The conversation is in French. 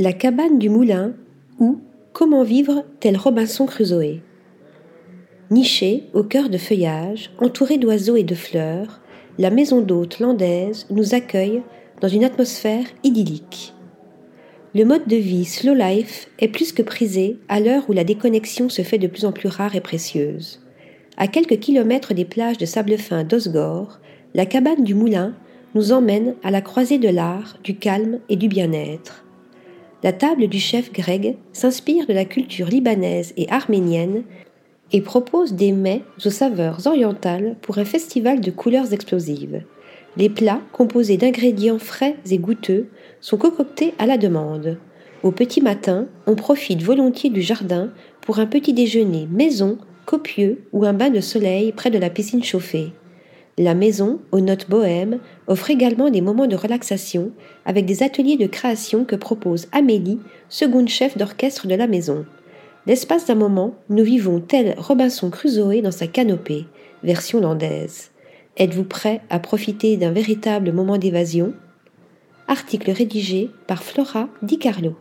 La cabane du moulin ou Comment vivre tel Robinson Crusoe. Nichée au cœur de feuillage, entourée d'oiseaux et de fleurs, la maison d'hôte landaise nous accueille dans une atmosphère idyllique. Le mode de vie slow life est plus que prisé à l'heure où la déconnexion se fait de plus en plus rare et précieuse. À quelques kilomètres des plages de sable fin d'Osgore, la cabane du moulin nous emmène à la croisée de l'art, du calme et du bien-être. La table du chef Greg s'inspire de la culture libanaise et arménienne et propose des mets aux saveurs orientales pour un festival de couleurs explosives. Les plats, composés d'ingrédients frais et goûteux, sont concoctés à la demande. Au petit matin, on profite volontiers du jardin pour un petit déjeuner maison, copieux ou un bain de soleil près de la piscine chauffée. La maison, aux notes bohèmes, offre également des moments de relaxation avec des ateliers de création que propose Amélie, seconde chef d'orchestre de la maison. L'espace d'un moment, nous vivons tel Robinson Crusoe dans sa canopée, version landaise. Êtes-vous prêt à profiter d'un véritable moment d'évasion? Article rédigé par Flora Di Carlo.